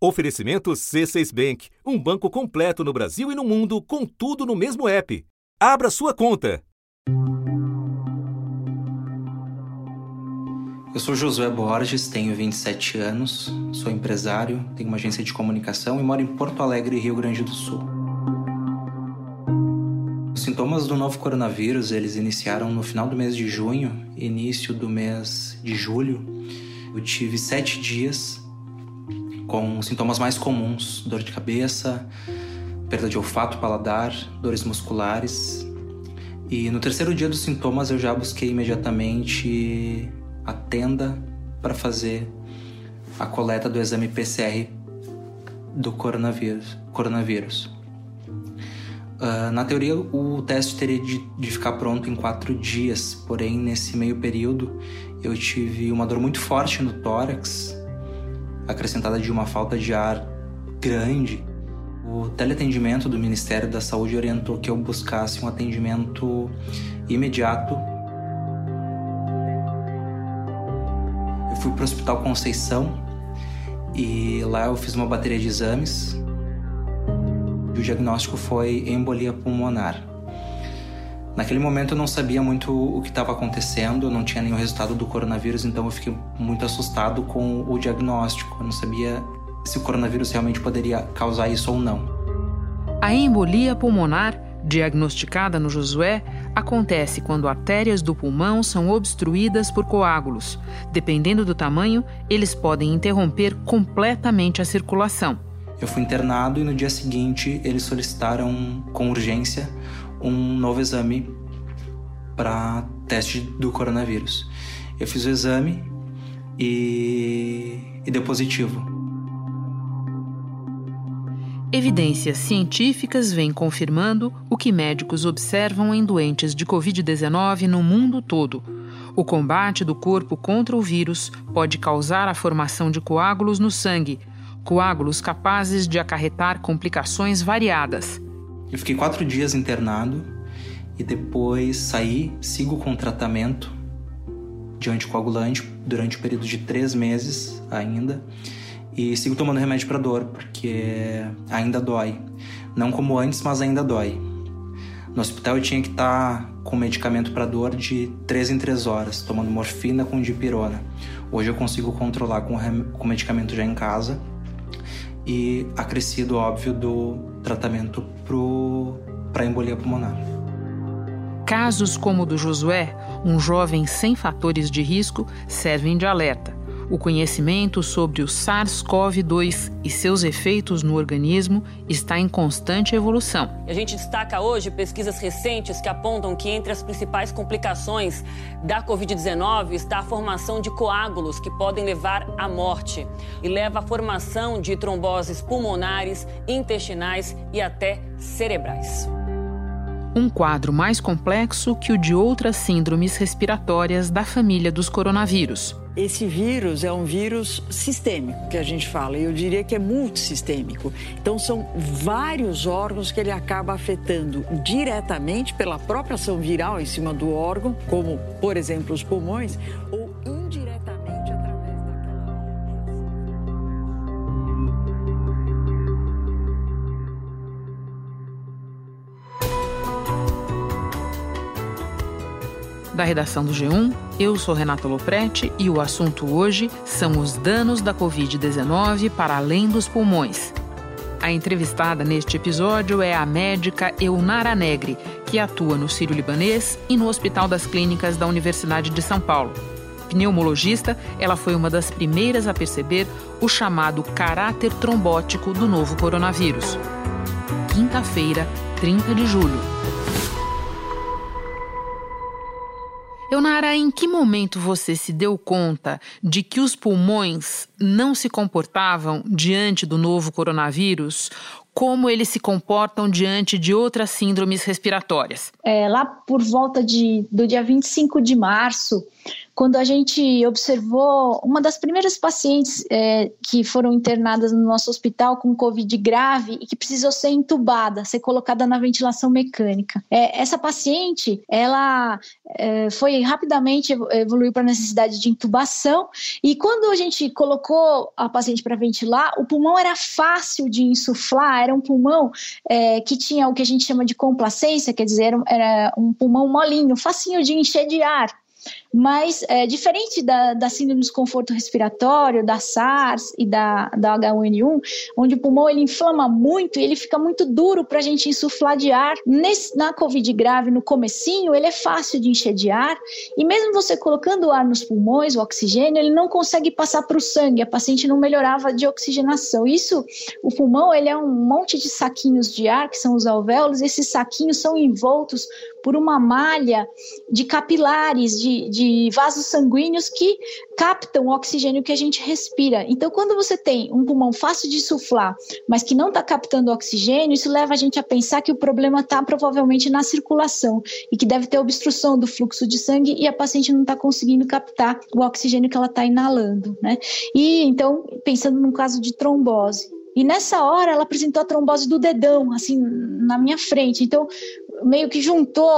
Oferecimento C6 Bank, um banco completo no Brasil e no mundo, com tudo no mesmo app. Abra sua conta. Eu sou Josué Borges, tenho 27 anos, sou empresário, tenho uma agência de comunicação e moro em Porto Alegre, Rio Grande do Sul. Os sintomas do novo coronavírus, eles iniciaram no final do mês de junho, início do mês de julho. Eu tive sete dias com sintomas mais comuns: dor de cabeça, perda de olfato, paladar, dores musculares. E no terceiro dia dos sintomas eu já busquei imediatamente a tenda para fazer a coleta do exame PCR do coronavírus. coronavírus. Uh, na teoria, o teste teria de, de, ficar pronto em quatro dias, porém, nesse meio período, eu tive uma dor muito forte no tórax, acrescentada de uma falta de ar grande, o teleatendimento do Ministério da Saúde orientou que eu buscasse um atendimento imediato. Eu fui para o Hospital Conceição e lá eu fiz uma bateria de exames. E o diagnóstico foi embolia pulmonar. Naquele momento eu não sabia muito o que estava acontecendo, não tinha nenhum resultado do coronavírus, então eu fiquei muito assustado com o diagnóstico. Eu não sabia se o coronavírus realmente poderia causar isso ou não. A embolia pulmonar, diagnosticada no Josué, acontece quando artérias do pulmão são obstruídas por coágulos. Dependendo do tamanho, eles podem interromper completamente a circulação. Eu fui internado e no dia seguinte eles solicitaram com urgência um novo exame para teste do coronavírus. Eu fiz o exame e, e deu positivo. Evidências científicas vêm confirmando o que médicos observam em doentes de Covid-19 no mundo todo. O combate do corpo contra o vírus pode causar a formação de coágulos no sangue, coágulos capazes de acarretar complicações variadas. Eu fiquei quatro dias internado e depois saí, sigo com tratamento de anticoagulante durante o período de três meses ainda e sigo tomando remédio para dor porque ainda dói. Não como antes, mas ainda dói. No hospital eu tinha que estar tá com medicamento para dor de 3 em 3 horas, tomando morfina com dipirona. Hoje eu consigo controlar com, com medicamento já em casa e acrescido, óbvio, do tratamento para embolia pulmonar. Casos como o do Josué, um jovem sem fatores de risco, servem de alerta. O conhecimento sobre o SARS-CoV-2 e seus efeitos no organismo está em constante evolução. A gente destaca hoje pesquisas recentes que apontam que entre as principais complicações da Covid-19 está a formação de coágulos que podem levar à morte e leva à formação de tromboses pulmonares, intestinais e até cerebrais. Um quadro mais complexo que o de outras síndromes respiratórias da família dos coronavírus. Esse vírus é um vírus sistêmico, que a gente fala, e eu diria que é multissistêmico. Então, são vários órgãos que ele acaba afetando diretamente pela própria ação viral em cima do órgão, como, por exemplo, os pulmões, ou da redação do G1. Eu sou Renata Loprete e o assunto hoje são os danos da Covid-19 para além dos pulmões. A entrevistada neste episódio é a médica Eunara Negri, que atua no Sírio-Libanês e no Hospital das Clínicas da Universidade de São Paulo. Pneumologista, ela foi uma das primeiras a perceber o chamado caráter trombótico do novo coronavírus. Quinta-feira, 30 de julho. Eunara, em que momento você se deu conta de que os pulmões não se comportavam diante do novo coronavírus como eles se comportam diante de outras síndromes respiratórias? É, lá por volta de, do dia 25 de março, quando a gente observou uma das primeiras pacientes é, que foram internadas no nosso hospital com Covid grave e que precisou ser entubada, ser colocada na ventilação mecânica. É, essa paciente, ela é, foi rapidamente evoluiu para necessidade de intubação e quando a gente colocou a paciente para ventilar, o pulmão era fácil de insuflar, era um pulmão é, que tinha o que a gente chama de complacência, quer dizer, era um pulmão molinho, facinho de encher de ar. Mas, é, diferente da, da síndrome de desconforto respiratório, da SARS e da, da H1N1, onde o pulmão ele inflama muito e ele fica muito duro para a gente insuflar de ar, Nesse, na Covid grave, no comecinho, ele é fácil de encher de ar e mesmo você colocando o ar nos pulmões, o oxigênio, ele não consegue passar para o sangue, a paciente não melhorava de oxigenação. Isso, o pulmão, ele é um monte de saquinhos de ar, que são os alvéolos, esses saquinhos são envoltos por uma malha de capilares, de, de vasos sanguíneos que captam o oxigênio que a gente respira. Então, quando você tem um pulmão fácil de suflar, mas que não está captando oxigênio, isso leva a gente a pensar que o problema está provavelmente na circulação e que deve ter obstrução do fluxo de sangue e a paciente não está conseguindo captar o oxigênio que ela está inalando, né? E então, pensando num caso de trombose, e nessa hora ela apresentou a trombose do dedão, assim, na minha frente. Então, meio que juntou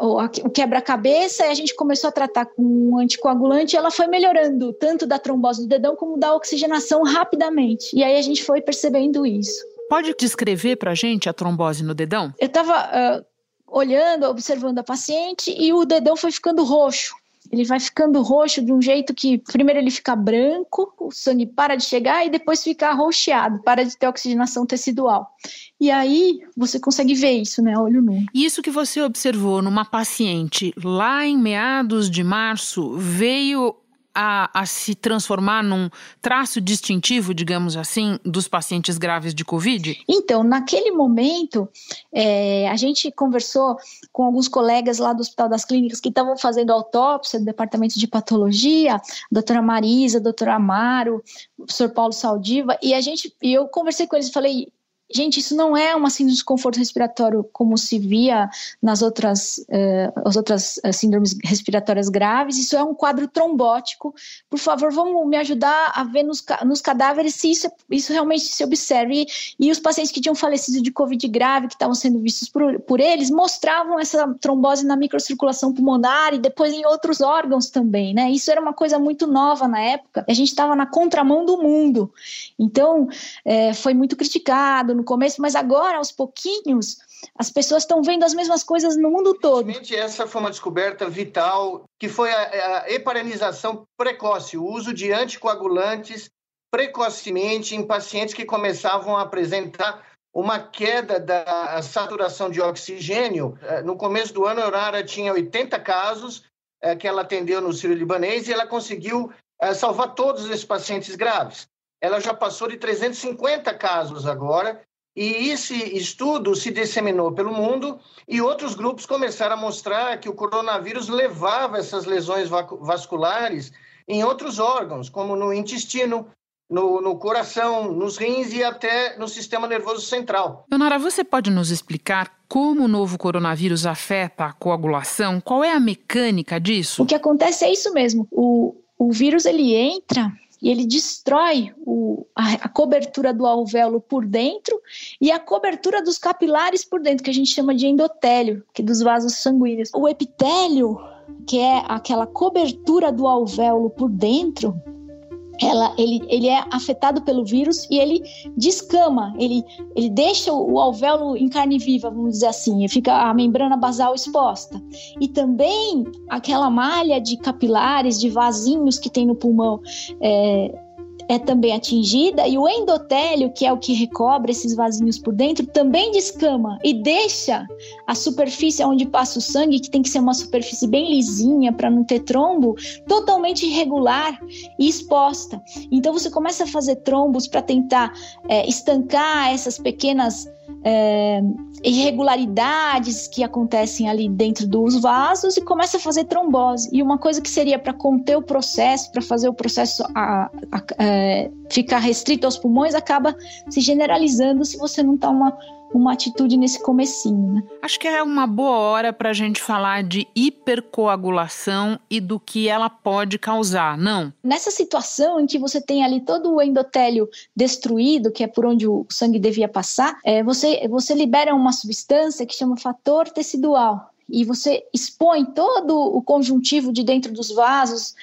o quebra-cabeça e a gente começou a tratar com um anticoagulante e ela foi melhorando, tanto da trombose do dedão como da oxigenação rapidamente. E aí a gente foi percebendo isso. Pode descrever para a gente a trombose no dedão? Eu estava uh, olhando, observando a paciente e o dedão foi ficando roxo ele vai ficando roxo de um jeito que primeiro ele fica branco, o sangue para de chegar e depois fica arroxeado, para de ter oxigenação tecidual. E aí você consegue ver isso, né, olho nu. Isso que você observou numa paciente lá em meados de março veio a, a, se transformar num traço distintivo, digamos assim, dos pacientes graves de Covid? Então, naquele momento, é, a gente conversou com alguns colegas lá do Hospital das Clínicas que estavam fazendo autópsia do departamento de patologia, a doutora Marisa, a doutora Amaro, o professor Paulo Saldiva, e a gente, e eu conversei com eles e falei, Gente, isso não é uma síndrome de desconforto respiratório como se via nas outras, uh, as outras uh, síndromes respiratórias graves, isso é um quadro trombótico. Por favor, vamos me ajudar a ver nos, nos cadáveres se isso, isso realmente se observe. E, e, os pacientes que tinham falecido de Covid grave, que estavam sendo vistos por, por eles, mostravam essa trombose na microcirculação pulmonar e depois em outros órgãos também, né? Isso era uma coisa muito nova na época. A gente estava na contramão do mundo. Então, é, foi muito criticado no começo, mas agora, aos pouquinhos, as pessoas estão vendo as mesmas coisas no mundo todo. Essa foi uma descoberta vital, que foi a, a heparinização precoce, o uso de anticoagulantes precocemente em pacientes que começavam a apresentar uma queda da saturação de oxigênio. Eh, no começo do ano, a Aurora tinha 80 casos eh, que ela atendeu no Sírio-Libanês e ela conseguiu eh, salvar todos esses pacientes graves. Ela já passou de 350 casos agora e esse estudo se disseminou pelo mundo e outros grupos começaram a mostrar que o coronavírus levava essas lesões vasculares em outros órgãos, como no intestino, no, no, coração, nos rins e até no sistema nervoso central. Leonara, você pode nos explicar como o novo coronavírus afeta a coagulação? Qual é a mecânica disso? O que acontece é isso mesmo. O, o vírus ele entra e ele destrói o, a, a, cobertura do alvéolo por dentro e a cobertura dos capilares por dentro, que a gente chama de endotélio, que é dos vasos sanguíneos. O epitélio, que é aquela cobertura do alvéolo por dentro, ela, ele, ele é afetado pelo vírus e ele descama, ele, ele deixa o alvéolo em carne viva, vamos dizer assim, fica a membrana basal exposta. E também aquela malha de capilares, de vasinhos que tem no pulmão, é, é também atingida e o endotélio, que é o que recobre esses vasinhos por dentro, também descama e deixa a superfície onde passa o sangue, que tem que ser uma superfície bem lisinha para não ter trombo, totalmente irregular e exposta. Então você começa a fazer trombos para tentar é, estancar essas pequenas é, irregularidades que acontecem ali dentro dos vasos e começa a fazer trombose. E uma coisa que seria para conter o processo, para fazer o processo a, a, a, é, ficar restrito aos pulmões, acaba se generalizando se você não toma uma atitude nesse comecinho. Né? Acho que é uma boa hora para a gente falar de hipercoagulação e do que ela pode causar, não? Nessa situação em que você tem ali todo o endotélio destruído, que é por onde o sangue devia passar, é, você, você libera uma substância que chama fator tecidual. E você expõe todo o conjuntivo de dentro dos vasos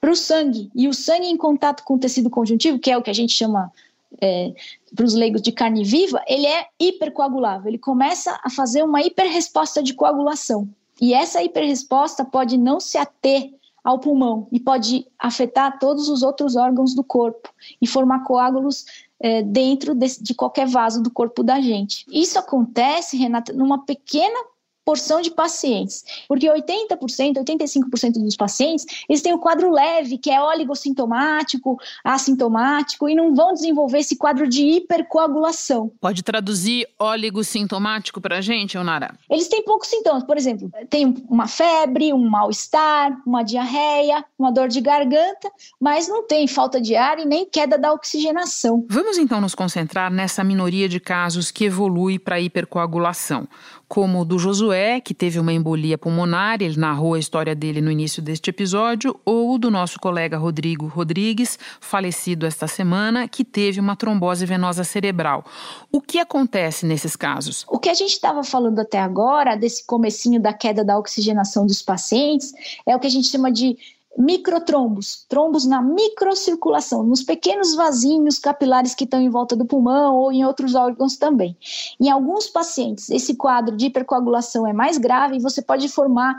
para o sangue. E o sangue em contato com o tecido conjuntivo, que é o que a gente chama é, para os leigos de carne viva, ele é hipercoagulável. Ele começa a fazer uma hiperresposta de coagulação. E essa hiperresposta pode não se ater ao pulmão e pode afetar todos os outros órgãos do corpo e formar coágulos é, dentro de, de qualquer vaso do corpo da gente. Isso acontece, Renata, numa pequena porção de pacientes, porque 80%, 85% dos pacientes, eles têm o quadro leve, que é oligossintomático, assintomático, e não vão desenvolver esse quadro de hipercoagulação. Pode traduzir oligossintomático para a gente, Onara? Eles têm poucos sintomas, por exemplo, tem uma febre, um mal-estar, uma diarreia, uma dor de garganta, mas não tem falta de ar e nem queda da oxigenação. Vamos então nos concentrar nessa minoria de casos que evolui para hipercoagulação como o do Josué, que teve uma embolia pulmonar, ele narrou a história dele no início deste episódio, ou do nosso colega Rodrigo Rodrigues, falecido esta semana, que teve uma trombose venosa cerebral. O que acontece nesses casos? O que a gente estava falando até agora, desse comecinho da queda da oxigenação dos pacientes, é o que a gente chama de microtrombos, trombos na microcirculação, nos pequenos vasinhos capilares que estão em volta do pulmão ou em outros órgãos também. Em alguns pacientes, esse quadro de hipercoagulação é mais grave e você pode formar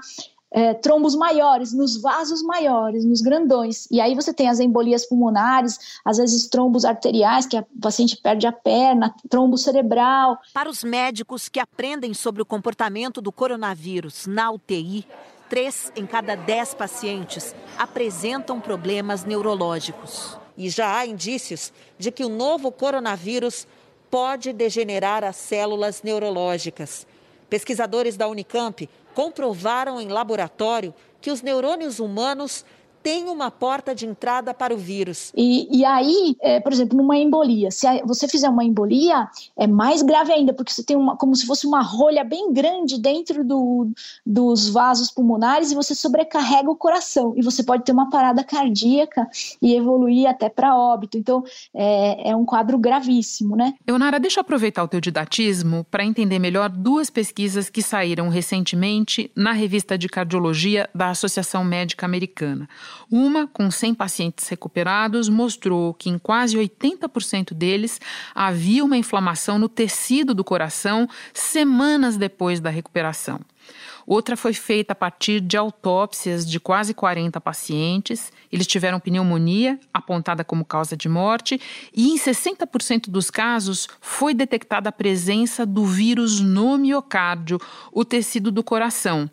é, trombos maiores, nos vasos maiores, nos grandões. E aí você tem as embolias pulmonares, às vezes trombos arteriais, que a paciente perde a perna, trombo cerebral. Para os médicos que aprendem sobre o comportamento do coronavírus na UTI, três em cada dez pacientes apresentam problemas neurológicos. E já há indícios de que o novo coronavírus pode degenerar as células neurológicas. Pesquisadores da Unicamp comprovaram em laboratório que os neurônios humanos tem uma porta de entrada para o vírus. E, e aí, é, por exemplo, numa embolia, se você fizer uma embolia, é mais grave ainda, porque você tem uma, como se fosse uma rolha bem grande dentro do, dos vasos pulmonares e você sobrecarrega o coração. E você pode ter uma parada cardíaca e evoluir até para óbito. Então, é, é um quadro gravíssimo, né? Eunara, deixa eu aproveitar o teu didatismo para entender melhor duas pesquisas que saíram recentemente na revista de cardiologia da Associação Médica Americana. Uma, com 100 pacientes recuperados, mostrou que em quase 80% deles havia uma inflamação no tecido do coração semanas depois da recuperação. Outra foi feita a partir de autópsias de quase 40 pacientes. Eles tiveram pneumonia, apontada como causa de morte, e em 60% dos casos foi detectada a presença do vírus no miocárdio, o tecido do coração.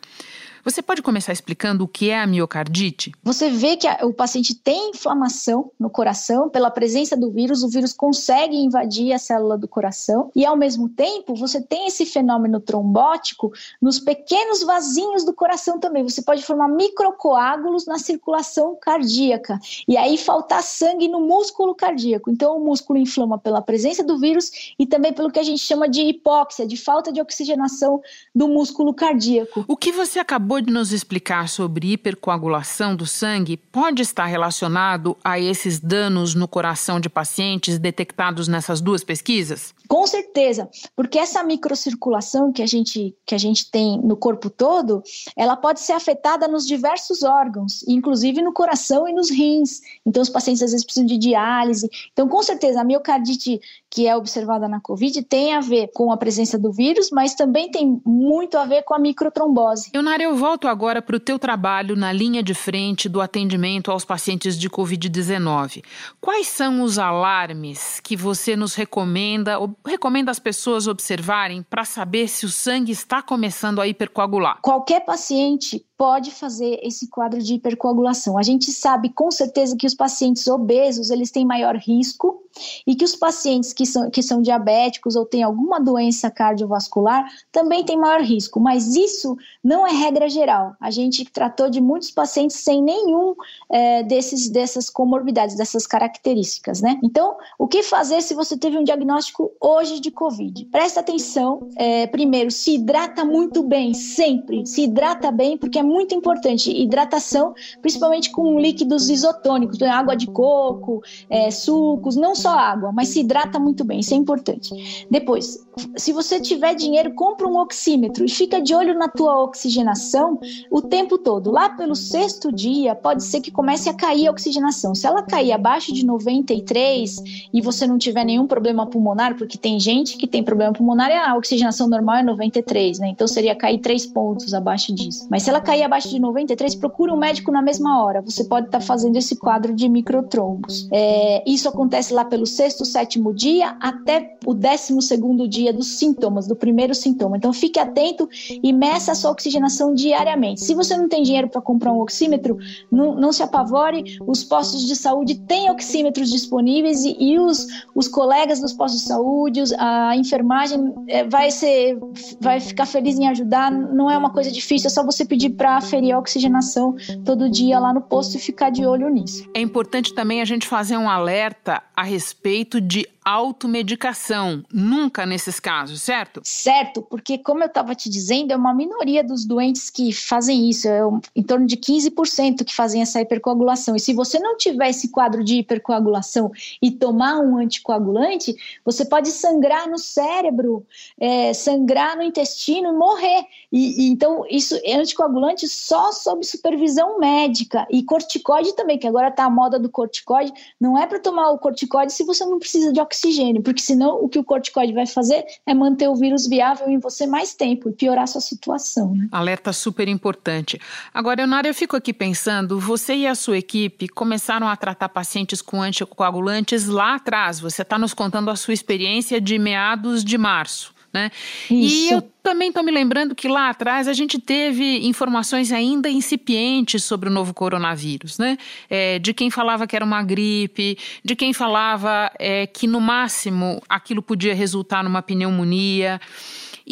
Você pode começar explicando o que é a miocardite? Você vê que a, o paciente tem inflamação no coração pela presença do vírus, o vírus consegue invadir a célula do coração e ao mesmo tempo você tem esse fenômeno trombótico nos pequenos vasinhos do coração também. Você pode formar microcoágulos na circulação cardíaca e aí faltar sangue no músculo cardíaco. Então o músculo inflama pela presença do vírus e também pelo que a gente chama de hipóxia, de falta de oxigenação do músculo cardíaco. O que você acabou acabou de nos explicar sobre hipercoagulação do sangue pode estar relacionado a esses danos no coração de pacientes detectados nessas duas pesquisas? Com certeza, porque essa microcirculação que a gente, que a gente tem no corpo todo, ela pode ser afetada nos diversos órgãos, inclusive no coração e nos rins. Então, os pacientes às vezes precisam de diálise. Então, com certeza, a miocardite que é observada na COVID tem a ver com a presença do vírus, mas também tem muito a ver com a microtrombose. Eunara, eu volto agora para o teu trabalho na linha de frente do atendimento aos pacientes de Covid-19. Quais são os alarmes que você nos recomenda, ou recomenda as pessoas observarem para saber se o sangue está começando a hipercoagular? Qualquer paciente pode fazer esse quadro de hipercoagulação. A gente sabe com certeza que os pacientes obesos, eles têm maior risco e que os pacientes que são, que são diabéticos ou têm alguma doença cardiovascular também têm maior risco, mas isso não é regra geral. A gente tratou de muitos pacientes sem nenhum é, desses, dessas comorbidades, dessas características, né? Então, o que fazer se você teve um diagnóstico hoje de Covid? Presta atenção, é, primeiro, se hidrata muito bem, sempre, se hidrata bem, porque é muito importante. Hidratação, principalmente com líquidos isotônicos, né? água de coco, é, sucos, não só água, mas se hidrata muito bem, isso é importante. Depois, se você tiver dinheiro, compra um oxímetro e fica de olho na tua oxigenação o tempo todo. Lá pelo sexto dia, pode ser que comece a cair a oxigenação. Se ela cair abaixo de 93 e você não tiver nenhum problema pulmonar, porque tem gente que tem problema pulmonar e a oxigenação normal é 93, né? Então seria cair 3 pontos abaixo disso. Mas se ela cair abaixo de 93, procura um médico na mesma hora. Você pode estar tá fazendo esse quadro de microtrombos. É, isso acontece lá pelo sexto, sétimo dia até o décimo segundo dia dos sintomas, do primeiro sintoma. Então fique atento e meça a sua oxigenação diariamente. Se você não tem dinheiro para comprar um oxímetro, não, não, se apavore, os postos de saúde têm oxímetros disponíveis e, e os, os colegas dos postos de saúde, a enfermagem é, vai ser, vai ficar feliz em ajudar. Não é uma coisa difícil, é só você pedir para aferir a oxigenação todo dia lá no posto e ficar de olho nisso. É importante também a gente fazer um alerta a respeito de automedicação, nunca nesses casos, certo? Certo, porque como eu estava te dizendo, é uma minoria dos doentes que fazem isso, é em torno de 15% que fazem essa hipercoagulação. E se você não tiver esse quadro de hipercoagulação e tomar um anticoagulante, você pode sangrar no cérebro, é, sangrar no intestino, morrer. E, e, então isso é anticoagulante só sob supervisão médica e corticoide também, que agora está a moda do corticoide. Não é para tomar o corticoide se você não precisa de oxigênio, porque senão o que o corticoide vai fazer é manter o vírus viável em você mais tempo e piorar sua situação. Né? Alerta super importante. Agora, Leonardo, eu fico aqui pensando, você e a sua equipe começaram a tratar pacientes com anticoagulantes lá atrás. Você está nos contando a sua experiência de meados de março. Né? E eu também estou me lembrando que lá atrás a gente teve informações ainda incipientes sobre o novo coronavírus, né? É, de quem falava que era uma gripe, de quem falava é, que no máximo aquilo podia resultar numa pneumonia.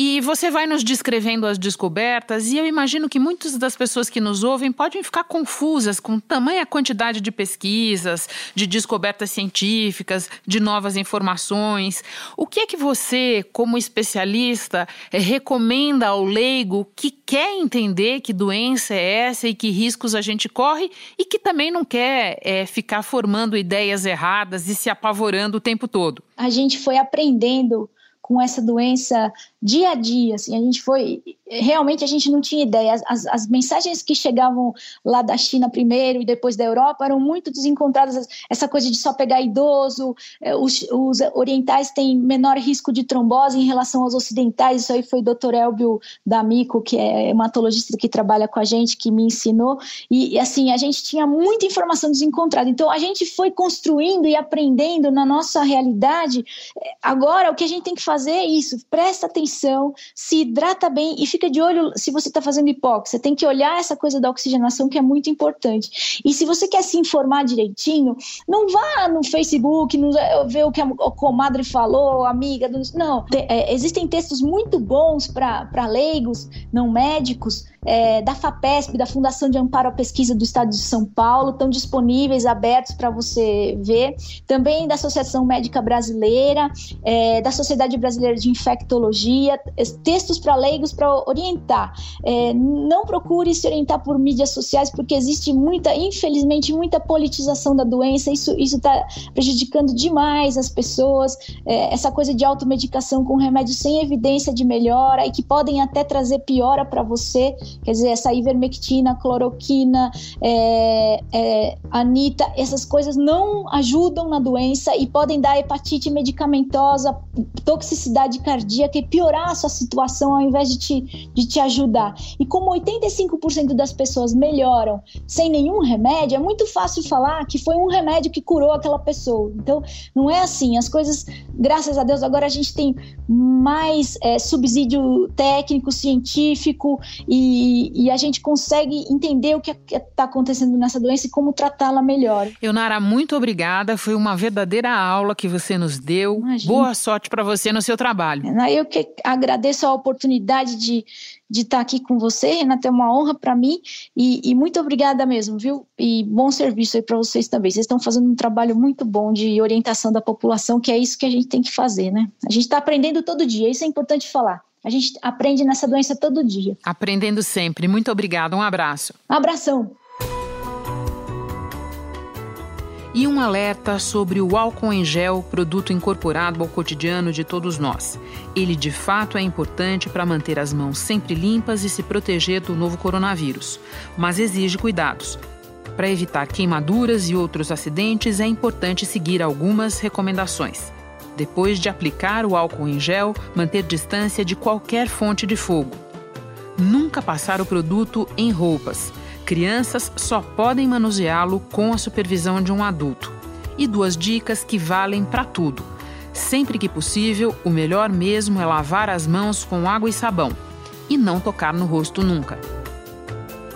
E você vai nos descrevendo as descobertas, e eu imagino que muitas das pessoas que nos ouvem podem ficar confusas com tamanha quantidade de pesquisas, de descobertas científicas, de novas informações. O que é que você, como especialista, eh, recomenda ao leigo que quer entender que doença é essa e que riscos a gente corre e que também não quer é, ficar formando ideias erradas e se apavorando o tempo todo? A gente foi aprendendo com essa doença dia a dia, assim, a gente foi, realmente a gente não tinha ideia, as, as, mensagens que chegavam lá da China primeiro e depois da Europa eram muito desencontradas, essa coisa de só pegar idoso, eh, os, os orientais têm menor risco de trombose em relação aos ocidentais, isso aí foi o Dr. Elbio D'Amico, que é hematologista que trabalha com a gente, que me ensinou, e, e assim, a gente tinha muita informação desencontrada, então a gente foi construindo e aprendendo na nossa realidade, agora o que a gente tem que fazer é isso, presta atenção atenção, se hidrata bem e fica de olho se você está fazendo hipóxia. Tem que olhar essa coisa da oxigenação que é muito importante. E se você quer se informar direitinho, não vá no Facebook, não ver o que a comadre falou, amiga. Não, é, existem textos muito bons para leigos, não médicos, é, da FAPESP, da Fundação de Amparo à Pesquisa do Estado de São Paulo, estão disponíveis, abertos para você ver. Também da Associação Médica Brasileira, é, da Sociedade Brasileira de Infectologia, textos para leigos para orientar. É, não procure se orientar por mídias sociais, porque existe muita, infelizmente, muita politização da doença. Isso está prejudicando demais as pessoas. É, essa coisa de automedicação com remédios sem evidência de melhora e que podem até trazer piora para você. Quer dizer, essa ivermectina, cloroquina, é, é, anita, essas coisas não ajudam na doença e podem dar hepatite medicamentosa, toxicidade cardíaca e piorar a sua situação ao invés de te, de te ajudar. E como 85% das pessoas melhoram sem nenhum remédio, é muito fácil falar que foi um remédio que curou aquela pessoa. Então, não é assim. As coisas graças a Deus, agora a gente tem mais é, subsídio técnico, científico e, e, a gente consegue entender o que está acontecendo nessa doença e como tratá-la melhor. Eunara, muito obrigada. Foi uma verdadeira aula que você nos deu. Imagina. Boa sorte para você no seu trabalho. Eu que agradeço a oportunidade de de estar aqui com você, Renata, é uma honra para mim e, e, muito obrigada mesmo, viu? E bom serviço aí para vocês também. Vocês estão fazendo um trabalho muito bom de orientação da população, que é isso que a gente tem que fazer, né? A gente está aprendendo todo dia, isso é importante falar. A gente aprende nessa doença todo dia. Aprendendo sempre. Muito obrigada. Um abraço. Um abração e um alerta sobre o álcool em gel, produto incorporado ao cotidiano de todos nós. Ele de fato é importante para manter as mãos sempre limpas e se proteger do novo coronavírus, mas exige cuidados. Para evitar queimaduras e outros acidentes, é importante seguir algumas recomendações. Depois de aplicar o álcool em gel, manter distância de qualquer fonte de fogo. Nunca passar o produto em roupas Crianças só podem manuseá-lo com a supervisão de um adulto. E duas dicas que valem para tudo. Sempre que possível, o melhor mesmo é lavar as mãos com água e sabão e não tocar no rosto nunca.